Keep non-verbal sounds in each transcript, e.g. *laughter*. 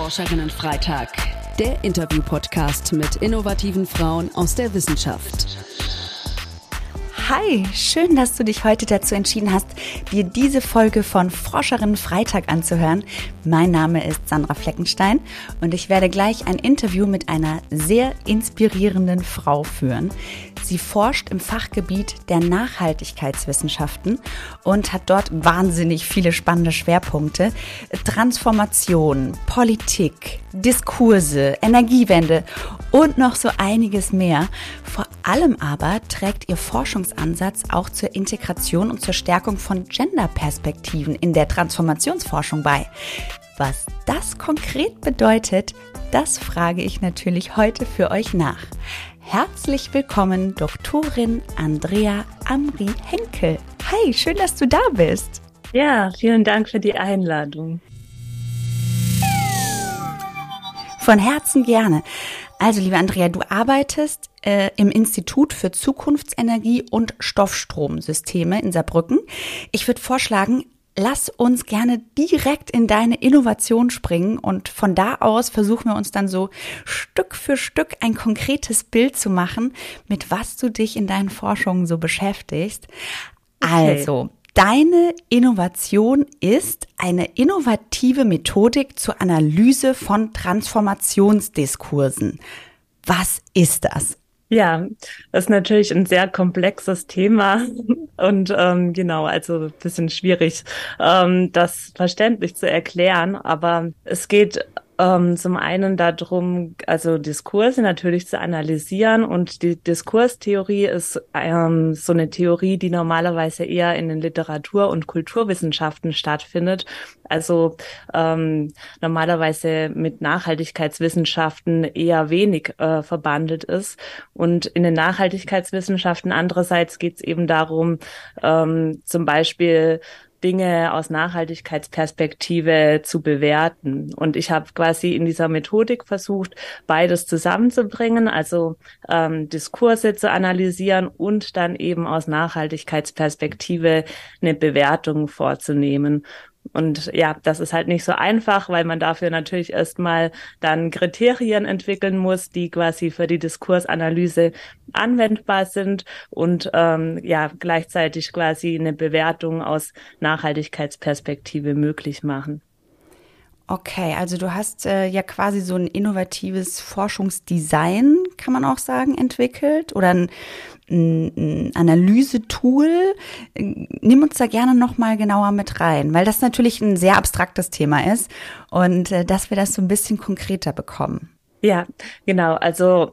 Forscherinnen Freitag, der Interview-Podcast mit innovativen Frauen aus der Wissenschaft. Hi, schön, dass du dich heute dazu entschieden hast, dir diese Folge von Forscherinnen Freitag anzuhören. Mein Name ist Sandra Fleckenstein und ich werde gleich ein Interview mit einer sehr inspirierenden Frau führen. Sie forscht im Fachgebiet der Nachhaltigkeitswissenschaften und hat dort wahnsinnig viele spannende Schwerpunkte. Transformation, Politik, Diskurse, Energiewende und noch so einiges mehr. Vor allem aber trägt ihr Forschungsansatz auch zur Integration und zur Stärkung von Genderperspektiven in der Transformationsforschung bei. Was das konkret bedeutet, das frage ich natürlich heute für euch nach. Herzlich willkommen, Doktorin Andrea Amri Henkel. Hi, schön, dass du da bist. Ja, vielen Dank für die Einladung. Von Herzen gerne. Also, liebe Andrea, du arbeitest äh, im Institut für Zukunftsenergie und Stoffstromsysteme in Saarbrücken. Ich würde vorschlagen, lass uns gerne direkt in deine Innovation springen und von da aus versuchen wir uns dann so Stück für Stück ein konkretes Bild zu machen, mit was du dich in deinen Forschungen so beschäftigst. Okay. Also, Deine Innovation ist eine innovative Methodik zur Analyse von Transformationsdiskursen. Was ist das? Ja, das ist natürlich ein sehr komplexes Thema und ähm, genau, also bisschen schwierig, ähm, das verständlich zu erklären. Aber es geht ähm, zum einen darum, also Diskurse natürlich zu analysieren und die Diskurstheorie ist ähm, so eine Theorie, die normalerweise eher in den Literatur- und Kulturwissenschaften stattfindet. Also ähm, normalerweise mit Nachhaltigkeitswissenschaften eher wenig äh, verbandelt ist. Und in den Nachhaltigkeitswissenschaften andererseits geht es eben darum, ähm, zum Beispiel Dinge aus Nachhaltigkeitsperspektive zu bewerten. Und ich habe quasi in dieser Methodik versucht, beides zusammenzubringen, also ähm, Diskurse zu analysieren und dann eben aus Nachhaltigkeitsperspektive eine Bewertung vorzunehmen. Und ja, das ist halt nicht so einfach, weil man dafür natürlich erstmal dann Kriterien entwickeln muss, die quasi für die Diskursanalyse anwendbar sind und ähm, ja gleichzeitig quasi eine Bewertung aus Nachhaltigkeitsperspektive möglich machen. Okay, also du hast äh, ja quasi so ein innovatives Forschungsdesign, kann man auch sagen, entwickelt oder ein, ein, Analysetool. Nimm uns da gerne noch mal genauer mit rein, weil das natürlich ein sehr abstraktes Thema ist und äh, dass wir das so ein bisschen konkreter bekommen. Ja, genau. Also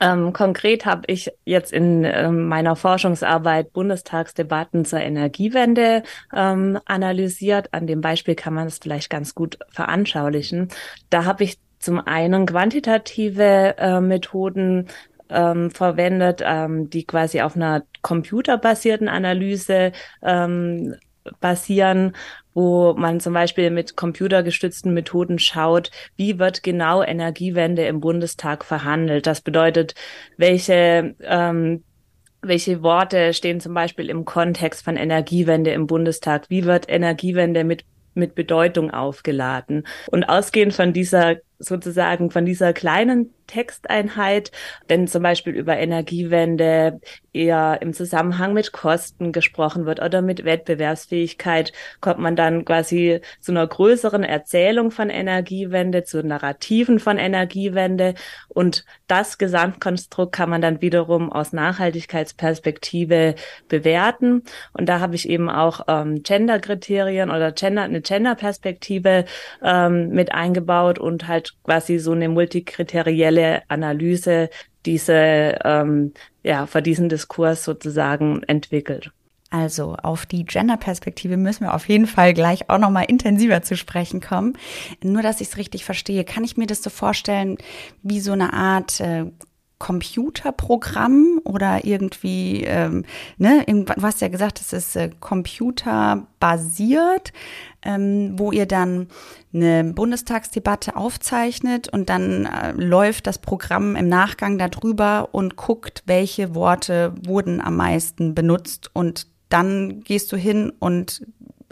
ähm, konkret habe ich jetzt in ähm, meiner Forschungsarbeit Bundestagsdebatten zur Energiewende ähm, analysiert. An dem Beispiel kann man es vielleicht ganz gut veranschaulichen. Da habe ich zum einen quantitative äh, Methoden ähm, verwendet, ähm, die quasi auf einer computerbasierten Analyse ähm, basieren, wo man zum Beispiel mit computergestützten Methoden schaut, wie wird genau Energiewende im Bundestag verhandelt. Das bedeutet, welche ähm, welche Worte stehen zum Beispiel im Kontext von Energiewende im Bundestag? Wie wird Energiewende mit mit Bedeutung aufgeladen. Und ausgehend von dieser sozusagen von dieser kleinen Texteinheit, wenn zum Beispiel über Energiewende eher im Zusammenhang mit Kosten gesprochen wird oder mit Wettbewerbsfähigkeit, kommt man dann quasi zu einer größeren Erzählung von Energiewende, zu Narrativen von Energiewende. Und das Gesamtkonstrukt kann man dann wiederum aus Nachhaltigkeitsperspektive bewerten. Und da habe ich eben auch ähm, Gender-Kriterien oder Gender, eine Gender-Perspektive ähm, mit eingebaut und halt quasi so eine multikriterielle Analyse diese, ähm, ja, für diesen Diskurs sozusagen entwickelt. Also auf die Gender-Perspektive müssen wir auf jeden Fall gleich auch nochmal intensiver zu sprechen kommen. Nur, dass ich es richtig verstehe, kann ich mir das so vorstellen wie so eine Art äh, Computerprogramm oder irgendwie, ähm, ne, du hast ja gesagt, es ist äh, computerbasiert, ähm, wo ihr dann eine Bundestagsdebatte aufzeichnet und dann äh, läuft das Programm im Nachgang darüber und guckt, welche Worte wurden am meisten benutzt und dann gehst du hin und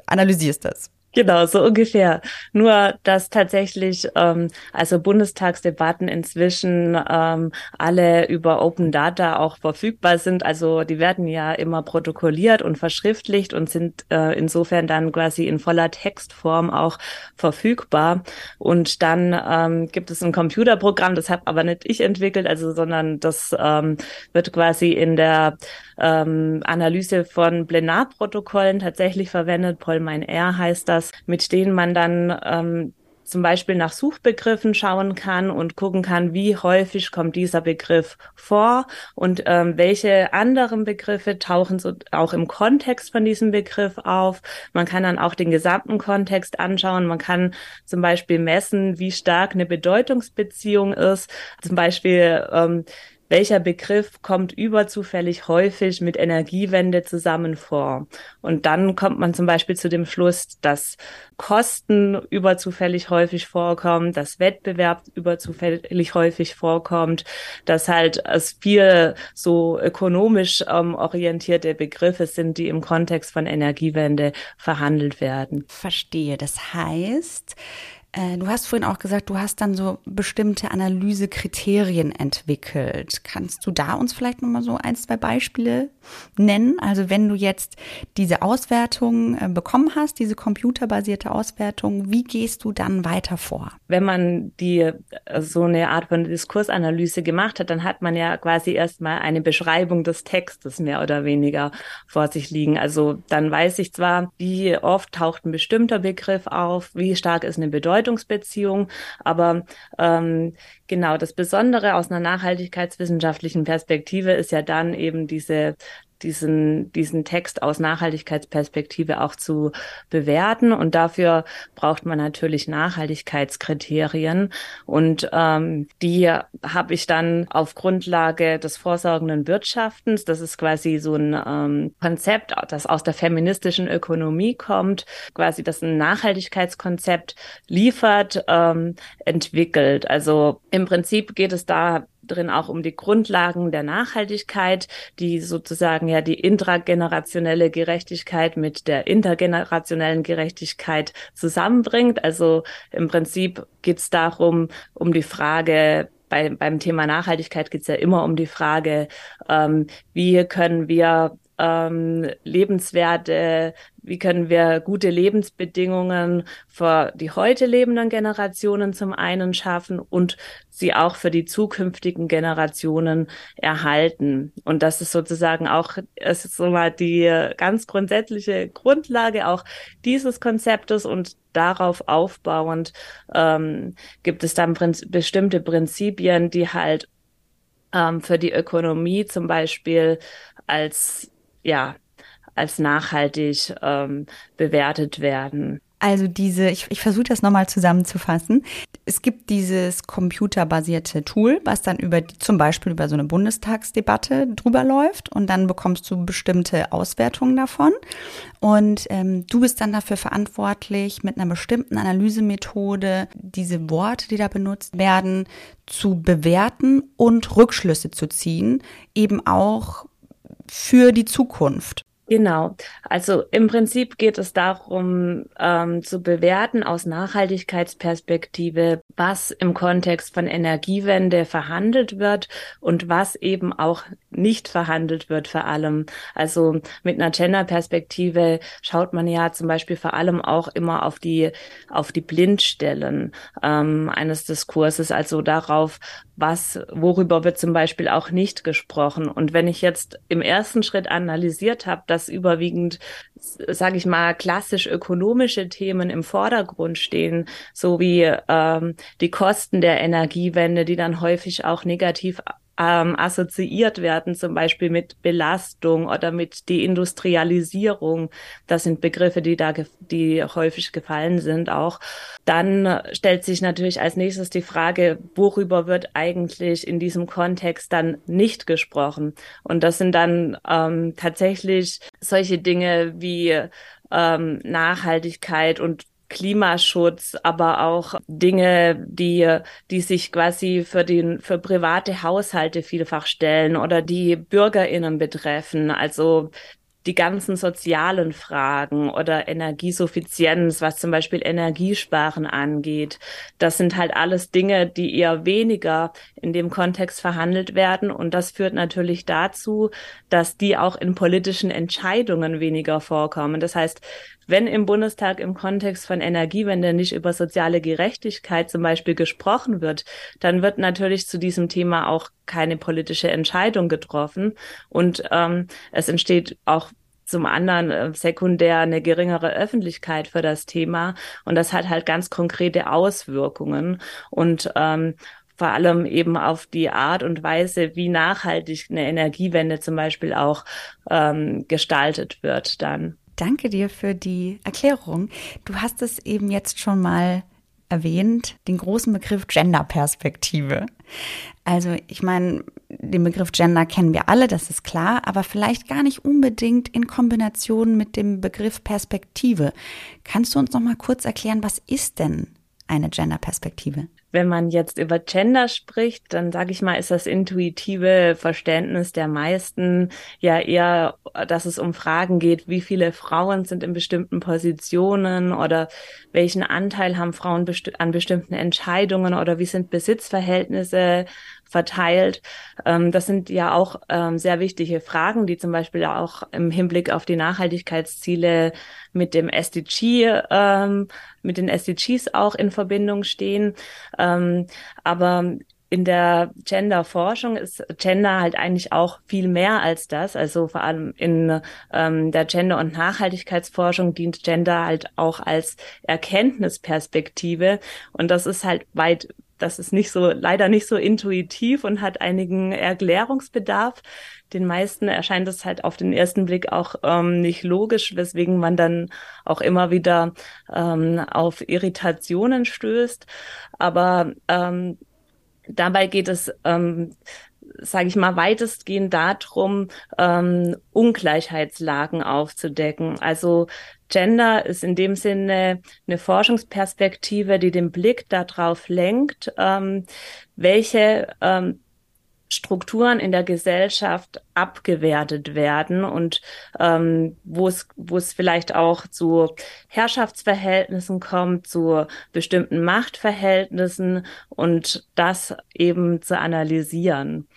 analysierst das. Genau, so ungefähr. Nur, dass tatsächlich ähm, also Bundestagsdebatten inzwischen ähm, alle über Open Data auch verfügbar sind. Also die werden ja immer protokolliert und verschriftlicht und sind äh, insofern dann quasi in voller Textform auch verfügbar. Und dann ähm, gibt es ein Computerprogramm, das habe aber nicht ich entwickelt, also sondern das ähm, wird quasi in der ähm, Analyse von Plenarprotokollen tatsächlich verwendet. Polmein R heißt das, mit denen man dann ähm, zum Beispiel nach Suchbegriffen schauen kann und gucken kann, wie häufig kommt dieser Begriff vor und ähm, welche anderen Begriffe tauchen so auch im Kontext von diesem Begriff auf. Man kann dann auch den gesamten Kontext anschauen. Man kann zum Beispiel messen, wie stark eine Bedeutungsbeziehung ist. Zum Beispiel ähm, welcher Begriff kommt überzufällig häufig mit Energiewende zusammen vor. Und dann kommt man zum Beispiel zu dem Schluss, dass Kosten überzufällig häufig vorkommen, dass Wettbewerb überzufällig häufig vorkommt, dass halt es viel so ökonomisch ähm, orientierte Begriffe sind, die im Kontext von Energiewende verhandelt werden. Verstehe. Das heißt, äh, du hast vorhin auch gesagt, du hast dann so bestimmte Analysekriterien entwickelt. Kannst du da uns vielleicht nochmal so ein, zwei Beispiele nennen? Also wenn du jetzt diese Auswertung äh, bekommen hast, diese computerbasierte Auswertung, wie gehst du dann weiter vor? Wenn man die äh, so eine Art von Diskursanalyse gemacht hat, dann hat man ja quasi erstmal eine Beschreibung des Textes mehr oder weniger vor sich liegen. Also dann weiß ich zwar, wie oft taucht ein bestimmter Begriff auf, wie stark ist eine Bedeutung, Bedeutungsbeziehung. Aber ähm, genau das Besondere aus einer nachhaltigkeitswissenschaftlichen Perspektive ist ja dann eben diese diesen, diesen Text aus Nachhaltigkeitsperspektive auch zu bewerten. Und dafür braucht man natürlich Nachhaltigkeitskriterien. Und ähm, die habe ich dann auf Grundlage des vorsorgenden Wirtschaftens, das ist quasi so ein ähm, Konzept, das aus der feministischen Ökonomie kommt, quasi das ein Nachhaltigkeitskonzept liefert, ähm, entwickelt. Also im Prinzip geht es da drin auch um die Grundlagen der Nachhaltigkeit, die sozusagen ja die intragenerationelle Gerechtigkeit mit der intergenerationellen Gerechtigkeit zusammenbringt. Also im Prinzip geht es darum, um die Frage, bei, beim Thema Nachhaltigkeit geht es ja immer um die Frage, ähm, wie können wir ähm, lebenswerte wie können wir gute Lebensbedingungen für die heute lebenden Generationen zum einen schaffen und sie auch für die zukünftigen Generationen erhalten. Und das ist sozusagen auch, es ist so mal die ganz grundsätzliche Grundlage auch dieses Konzeptes und darauf aufbauend ähm, gibt es dann prinz bestimmte Prinzipien, die halt ähm, für die Ökonomie zum Beispiel als ja als nachhaltig ähm, bewertet werden. Also diese, ich, ich versuche das nochmal zusammenzufassen. Es gibt dieses computerbasierte Tool, was dann über zum Beispiel über so eine Bundestagsdebatte drüber läuft und dann bekommst du bestimmte Auswertungen davon. Und ähm, du bist dann dafür verantwortlich, mit einer bestimmten Analysemethode diese Worte, die da benutzt werden, zu bewerten und Rückschlüsse zu ziehen, eben auch für die Zukunft. Genau. Also im Prinzip geht es darum, ähm, zu bewerten aus Nachhaltigkeitsperspektive, was im Kontext von Energiewende verhandelt wird und was eben auch nicht verhandelt wird vor allem. Also mit einer Gender-Perspektive schaut man ja zum Beispiel vor allem auch immer auf die, auf die Blindstellen ähm, eines Diskurses, also darauf, was, worüber wird zum Beispiel auch nicht gesprochen. Und wenn ich jetzt im ersten Schritt analysiert habe, dass überwiegend, sage ich mal, klassisch ökonomische Themen im Vordergrund stehen, so wie ähm, die Kosten der Energiewende, die dann häufig auch negativ ähm, assoziiert werden, zum Beispiel mit Belastung oder mit Deindustrialisierung. Das sind Begriffe, die da, die häufig gefallen sind auch. Dann stellt sich natürlich als nächstes die Frage, worüber wird eigentlich in diesem Kontext dann nicht gesprochen? Und das sind dann ähm, tatsächlich solche Dinge wie ähm, Nachhaltigkeit und Klimaschutz, aber auch Dinge, die, die sich quasi für den, für private Haushalte vielfach stellen oder die BürgerInnen betreffen. Also die ganzen sozialen Fragen oder Energiesuffizienz, was zum Beispiel Energiesparen angeht, das sind halt alles Dinge, die eher weniger in dem Kontext verhandelt werden. Und das führt natürlich dazu, dass die auch in politischen Entscheidungen weniger vorkommen. Das heißt, wenn im Bundestag im Kontext von Energiewende nicht über soziale Gerechtigkeit zum Beispiel gesprochen wird, dann wird natürlich zu diesem Thema auch keine politische Entscheidung getroffen. Und ähm, es entsteht auch zum anderen äh, sekundär eine geringere Öffentlichkeit für das Thema. Und das hat halt ganz konkrete Auswirkungen. Und ähm, vor allem eben auf die Art und Weise, wie nachhaltig eine Energiewende zum Beispiel auch ähm, gestaltet wird dann. Danke dir für die Erklärung. Du hast es eben jetzt schon mal erwähnt, den großen Begriff Genderperspektive. Also ich meine, den Begriff Gender kennen wir alle, das ist klar, aber vielleicht gar nicht unbedingt in Kombination mit dem Begriff Perspektive. Kannst du uns noch mal kurz erklären, was ist denn eine Genderperspektive? Wenn man jetzt über Gender spricht, dann sage ich mal, ist das intuitive Verständnis der meisten ja eher, dass es um Fragen geht, wie viele Frauen sind in bestimmten Positionen oder welchen Anteil haben Frauen besti an bestimmten Entscheidungen oder wie sind Besitzverhältnisse verteilt. Ähm, das sind ja auch ähm, sehr wichtige Fragen, die zum Beispiel auch im Hinblick auf die Nachhaltigkeitsziele mit dem SDG, ähm, mit den SDGs auch in Verbindung stehen. Ähm, aber in der Gender-Forschung ist Gender halt eigentlich auch viel mehr als das. Also vor allem in ähm, der Gender- und Nachhaltigkeitsforschung dient Gender halt auch als Erkenntnisperspektive. Und das ist halt weit das ist nicht so, leider nicht so intuitiv und hat einigen Erklärungsbedarf. Den meisten erscheint es halt auf den ersten Blick auch ähm, nicht logisch, weswegen man dann auch immer wieder ähm, auf Irritationen stößt. Aber ähm, dabei geht es ähm, sage ich mal, weitestgehend darum, ähm, Ungleichheitslagen aufzudecken. Also Gender ist in dem Sinne eine Forschungsperspektive, die den Blick darauf lenkt, ähm, welche ähm, Strukturen in der Gesellschaft abgewertet werden und ähm, wo es wo es vielleicht auch zu Herrschaftsverhältnissen kommt, zu bestimmten Machtverhältnissen und das eben zu analysieren.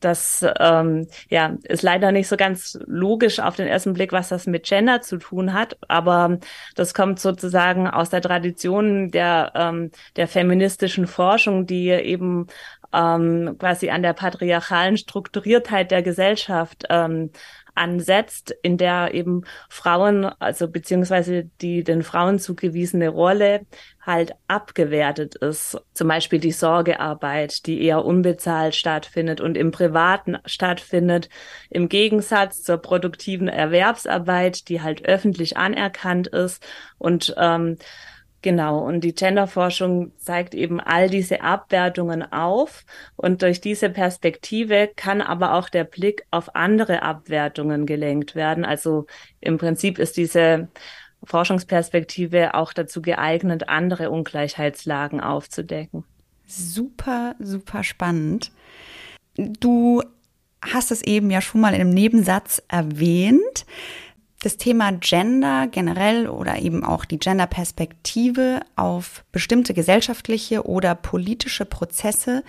Das ähm, ja, ist leider nicht so ganz logisch auf den ersten Blick, was das mit Gender zu tun hat, aber das kommt sozusagen aus der Tradition der, ähm, der feministischen Forschung, die eben ähm, quasi an der patriarchalen Strukturiertheit der Gesellschaft ähm, ansetzt, in der eben Frauen, also beziehungsweise die den Frauen zugewiesene Rolle halt abgewertet ist. Zum Beispiel die Sorgearbeit, die eher unbezahlt stattfindet und im Privaten stattfindet, im Gegensatz zur produktiven Erwerbsarbeit, die halt öffentlich anerkannt ist und ähm, Genau, und die Genderforschung zeigt eben all diese Abwertungen auf und durch diese Perspektive kann aber auch der Blick auf andere Abwertungen gelenkt werden. Also im Prinzip ist diese Forschungsperspektive auch dazu geeignet, andere Ungleichheitslagen aufzudecken. Super, super spannend. Du hast es eben ja schon mal in einem Nebensatz erwähnt das Thema Gender generell oder eben auch die Genderperspektive auf bestimmte gesellschaftliche oder politische Prozesse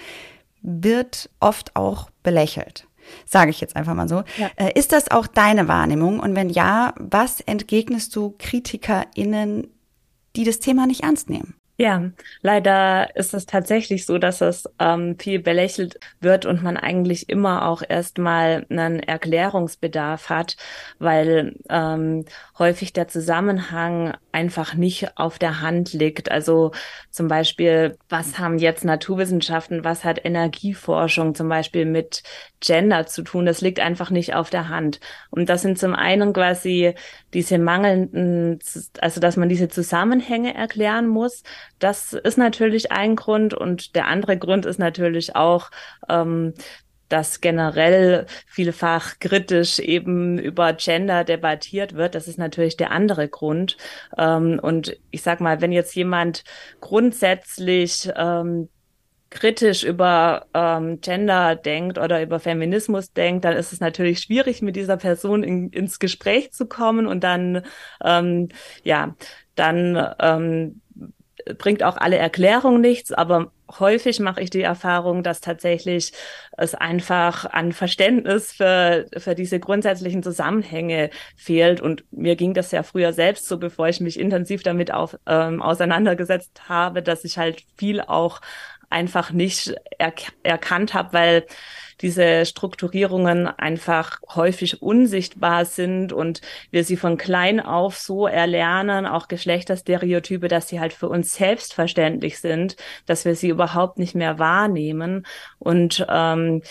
wird oft auch belächelt. Sage ich jetzt einfach mal so. Ja. Äh, ist das auch deine Wahrnehmung? Und wenn ja, was entgegnest du KritikerInnen, die das Thema nicht ernst nehmen? Ja, leider ist es tatsächlich so, dass es ähm, viel belächelt wird und man eigentlich immer auch erstmal einen Erklärungsbedarf hat, weil ähm, häufig der Zusammenhang einfach nicht auf der Hand liegt. Also zum Beispiel, was haben jetzt Naturwissenschaften, was hat Energieforschung zum Beispiel mit Gender zu tun? Das liegt einfach nicht auf der Hand. Und das sind zum einen quasi diese mangelnden, also dass man diese Zusammenhänge erklären muss. Das ist natürlich ein Grund und der andere Grund ist natürlich auch, ähm, dass generell vielfach kritisch eben über Gender debattiert wird. Das ist natürlich der andere Grund. Ähm, und ich sag mal, wenn jetzt jemand grundsätzlich ähm, kritisch über ähm, Gender denkt oder über Feminismus denkt, dann ist es natürlich schwierig, mit dieser Person in, ins Gespräch zu kommen und dann, ähm, ja, dann ähm, bringt auch alle Erklärung nichts, aber häufig mache ich die Erfahrung, dass tatsächlich es einfach an Verständnis für, für diese grundsätzlichen Zusammenhänge fehlt. Und mir ging das ja früher selbst so, bevor ich mich intensiv damit auf, ähm, auseinandergesetzt habe, dass ich halt viel auch einfach nicht er erkannt habe, weil diese Strukturierungen einfach häufig unsichtbar sind und wir sie von klein auf so erlernen, auch Geschlechterstereotype, dass sie halt für uns selbstverständlich sind, dass wir sie überhaupt nicht mehr wahrnehmen. Und ähm,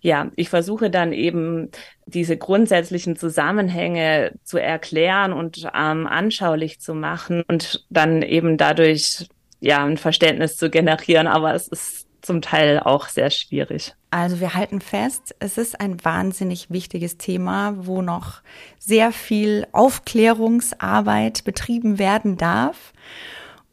ja, ich versuche dann eben diese grundsätzlichen Zusammenhänge zu erklären und ähm, anschaulich zu machen und dann eben dadurch ja ein Verständnis zu generieren. Aber es ist zum Teil auch sehr schwierig. Also wir halten fest, es ist ein wahnsinnig wichtiges Thema, wo noch sehr viel Aufklärungsarbeit betrieben werden darf.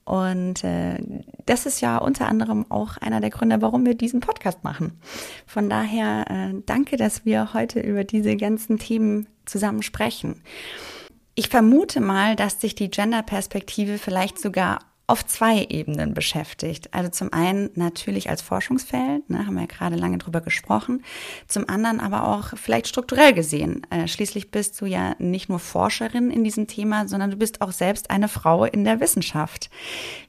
Und äh, das ist ja unter anderem auch einer der Gründe, warum wir diesen Podcast machen. Von daher äh, danke, dass wir heute über diese ganzen Themen zusammen sprechen. Ich vermute mal, dass sich die Gender-Perspektive vielleicht sogar auf zwei Ebenen beschäftigt. Also zum einen natürlich als Forschungsfeld, ne, haben wir ja gerade lange drüber gesprochen, zum anderen aber auch vielleicht strukturell gesehen. Äh, schließlich bist du ja nicht nur Forscherin in diesem Thema, sondern du bist auch selbst eine Frau in der Wissenschaft.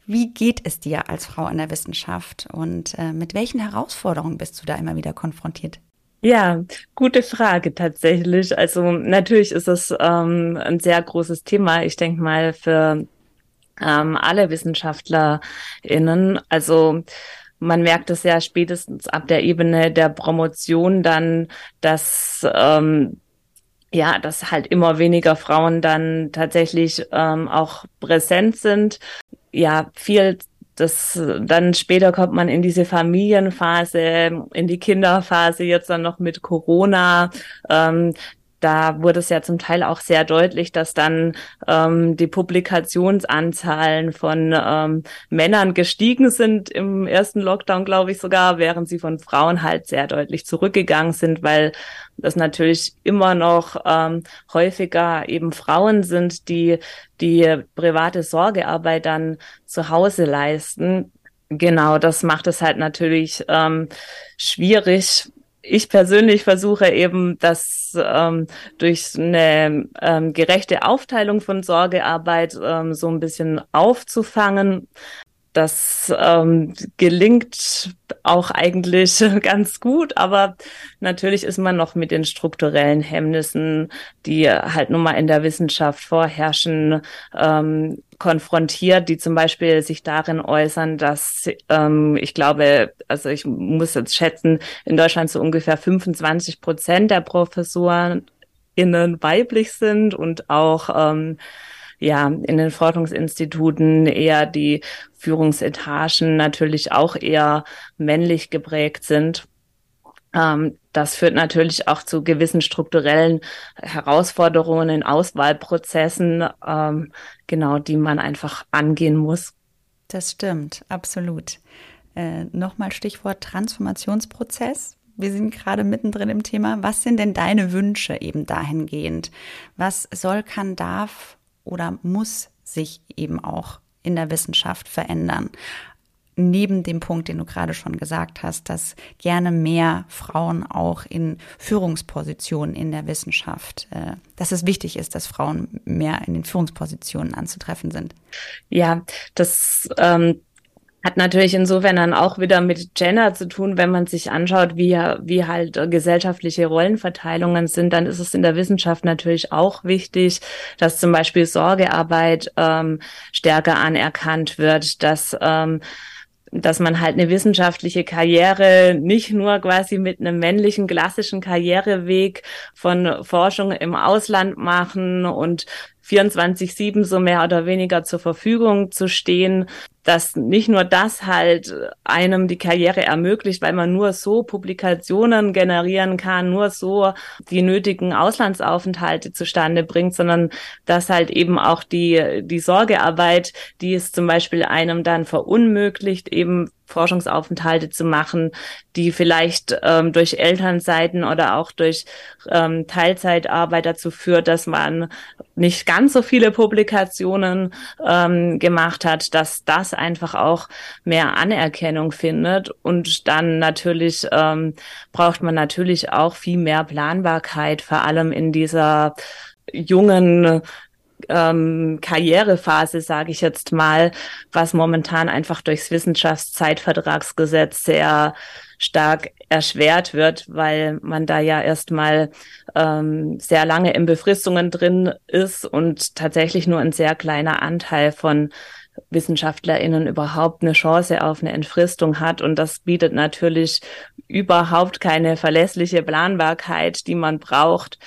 Wie geht es dir als Frau in der Wissenschaft und äh, mit welchen Herausforderungen bist du da immer wieder konfrontiert? Ja, gute Frage tatsächlich. Also natürlich ist es ähm, ein sehr großes Thema. Ich denke mal für ähm, alle WissenschaftlerInnen. Also man merkt es ja spätestens ab der Ebene der Promotion dann, dass ähm, ja, dass halt immer weniger Frauen dann tatsächlich ähm, auch präsent sind. Ja, viel das dann später kommt man in diese Familienphase, in die Kinderphase, jetzt dann noch mit Corona. Ähm, da wurde es ja zum Teil auch sehr deutlich, dass dann ähm, die Publikationsanzahlen von ähm, Männern gestiegen sind im ersten Lockdown, glaube ich sogar, während sie von Frauen halt sehr deutlich zurückgegangen sind, weil das natürlich immer noch ähm, häufiger eben Frauen sind, die die private Sorgearbeit dann zu Hause leisten. Genau, das macht es halt natürlich ähm, schwierig, ich persönlich versuche eben, das ähm, durch eine ähm, gerechte Aufteilung von Sorgearbeit ähm, so ein bisschen aufzufangen. Das ähm, gelingt auch eigentlich *laughs* ganz gut, aber natürlich ist man noch mit den strukturellen Hemmnissen, die halt nun mal in der Wissenschaft vorherrschen, ähm, konfrontiert, die zum Beispiel sich darin äußern, dass ähm, ich glaube, also ich muss jetzt schätzen, in Deutschland so ungefähr 25 Prozent der Professoren innen weiblich sind und auch ähm, ja in den Forschungsinstituten eher die Führungsetagen natürlich auch eher männlich geprägt sind. Ähm, das führt natürlich auch zu gewissen strukturellen Herausforderungen in Auswahlprozessen, ähm, genau, die man einfach angehen muss. Das stimmt, absolut. Äh, Nochmal Stichwort Transformationsprozess. Wir sind gerade mittendrin im Thema. Was sind denn deine Wünsche eben dahingehend? Was soll, kann, darf oder muss sich eben auch in der Wissenschaft verändern? neben dem Punkt, den du gerade schon gesagt hast, dass gerne mehr Frauen auch in Führungspositionen in der Wissenschaft, äh, dass es wichtig ist, dass Frauen mehr in den Führungspositionen anzutreffen sind. Ja, das ähm, hat natürlich insofern dann auch wieder mit Gender zu tun, wenn man sich anschaut, wie, wie halt gesellschaftliche Rollenverteilungen sind, dann ist es in der Wissenschaft natürlich auch wichtig, dass zum Beispiel Sorgearbeit ähm, stärker anerkannt wird, dass ähm, dass man halt eine wissenschaftliche Karriere nicht nur quasi mit einem männlichen klassischen Karriereweg von Forschung im Ausland machen und 24-7 so mehr oder weniger zur Verfügung zu stehen, dass nicht nur das halt einem die Karriere ermöglicht, weil man nur so Publikationen generieren kann, nur so die nötigen Auslandsaufenthalte zustande bringt, sondern dass halt eben auch die, die Sorgearbeit, die es zum Beispiel einem dann verunmöglicht, eben Forschungsaufenthalte zu machen, die vielleicht ähm, durch Elternseiten oder auch durch ähm, Teilzeitarbeit dazu führt, dass man nicht ganz so viele Publikationen ähm, gemacht hat, dass das einfach auch mehr Anerkennung findet. Und dann natürlich ähm, braucht man natürlich auch viel mehr Planbarkeit, vor allem in dieser jungen ähm, Karrierephase, sage ich jetzt mal, was momentan einfach durchs Wissenschaftszeitvertragsgesetz sehr stark erschwert wird, weil man da ja erstmal ähm, sehr lange in Befristungen drin ist und tatsächlich nur ein sehr kleiner Anteil von WissenschaftlerInnen überhaupt eine Chance auf eine Entfristung hat. Und das bietet natürlich überhaupt keine verlässliche Planbarkeit, die man braucht,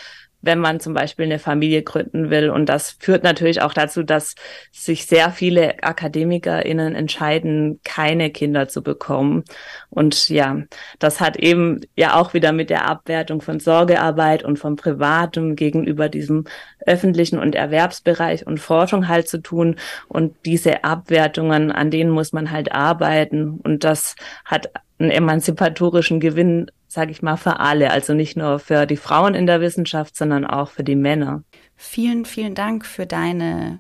wenn man zum Beispiel eine Familie gründen will. Und das führt natürlich auch dazu, dass sich sehr viele AkademikerInnen entscheiden, keine Kinder zu bekommen. Und ja, das hat eben ja auch wieder mit der Abwertung von Sorgearbeit und von Privatem gegenüber diesem öffentlichen und Erwerbsbereich und Forschung halt zu tun. Und diese Abwertungen, an denen muss man halt arbeiten. Und das hat einen emanzipatorischen Gewinn sage ich mal, für alle. Also nicht nur für die Frauen in der Wissenschaft, sondern auch für die Männer. Vielen, vielen Dank für deine,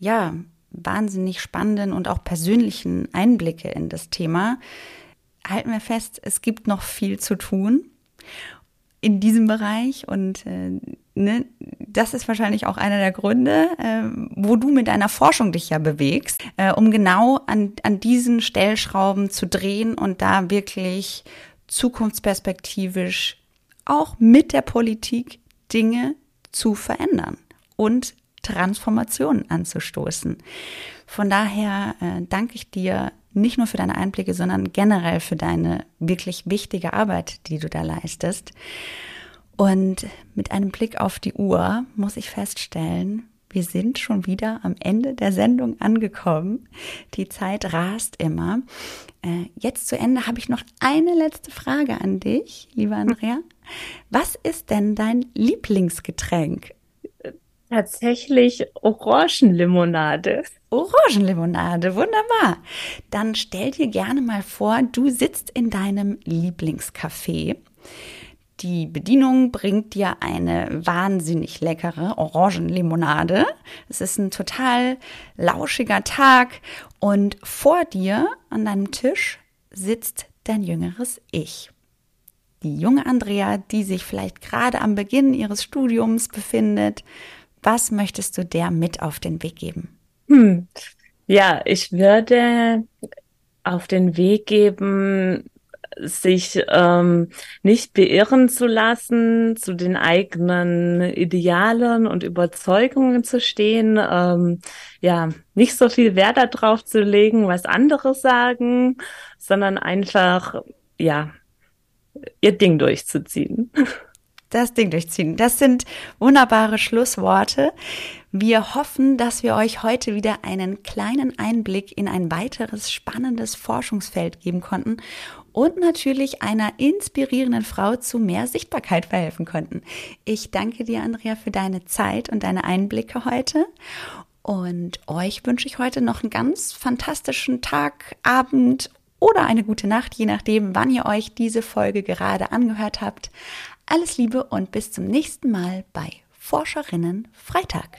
ja, wahnsinnig spannenden und auch persönlichen Einblicke in das Thema. Halten wir fest, es gibt noch viel zu tun in diesem Bereich und äh, ne, das ist wahrscheinlich auch einer der Gründe, äh, wo du mit deiner Forschung dich ja bewegst, äh, um genau an, an diesen Stellschrauben zu drehen und da wirklich zukunftsperspektivisch auch mit der Politik Dinge zu verändern und Transformationen anzustoßen. Von daher äh, danke ich dir nicht nur für deine Einblicke, sondern generell für deine wirklich wichtige Arbeit, die du da leistest. Und mit einem Blick auf die Uhr muss ich feststellen, wir sind schon wieder am Ende der Sendung angekommen. Die Zeit rast immer. Äh, jetzt zu Ende habe ich noch eine letzte Frage an dich, lieber Andrea. Was ist denn dein Lieblingsgetränk? Tatsächlich Orangenlimonade. Orangenlimonade, wunderbar. Dann stell dir gerne mal vor, du sitzt in deinem Lieblingscafé die Bedienung bringt dir eine wahnsinnig leckere Orangenlimonade. Es ist ein total lauschiger Tag und vor dir an deinem Tisch sitzt dein jüngeres Ich. Die junge Andrea, die sich vielleicht gerade am Beginn ihres Studiums befindet. Was möchtest du der mit auf den Weg geben? Hm. Ja, ich würde auf den Weg geben, sich ähm, nicht beirren zu lassen, zu den eigenen Idealen und Überzeugungen zu stehen, ähm, ja, nicht so viel Wert darauf zu legen, was andere sagen, sondern einfach, ja, ihr Ding durchzuziehen. Das Ding durchziehen. Das sind wunderbare Schlussworte. Wir hoffen, dass wir euch heute wieder einen kleinen Einblick in ein weiteres spannendes Forschungsfeld geben konnten und natürlich einer inspirierenden Frau zu mehr Sichtbarkeit verhelfen konnten. Ich danke dir, Andrea, für deine Zeit und deine Einblicke heute. Und euch wünsche ich heute noch einen ganz fantastischen Tag, Abend oder eine gute Nacht, je nachdem, wann ihr euch diese Folge gerade angehört habt. Alles Liebe und bis zum nächsten Mal bei Forscherinnen Freitag.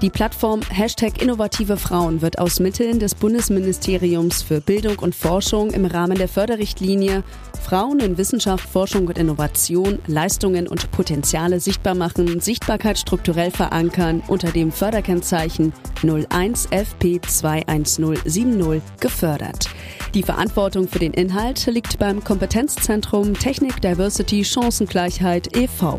Die Plattform Hashtag Innovative Frauen wird aus Mitteln des Bundesministeriums für Bildung und Forschung im Rahmen der Förderrichtlinie Frauen in Wissenschaft, Forschung und Innovation, Leistungen und Potenziale sichtbar machen, Sichtbarkeit strukturell verankern unter dem Förderkennzeichen 01 FP 21070 gefördert. Die Verantwortung für den Inhalt liegt beim Kompetenzzentrum Technik, Diversity, Chancengleichheit e.V.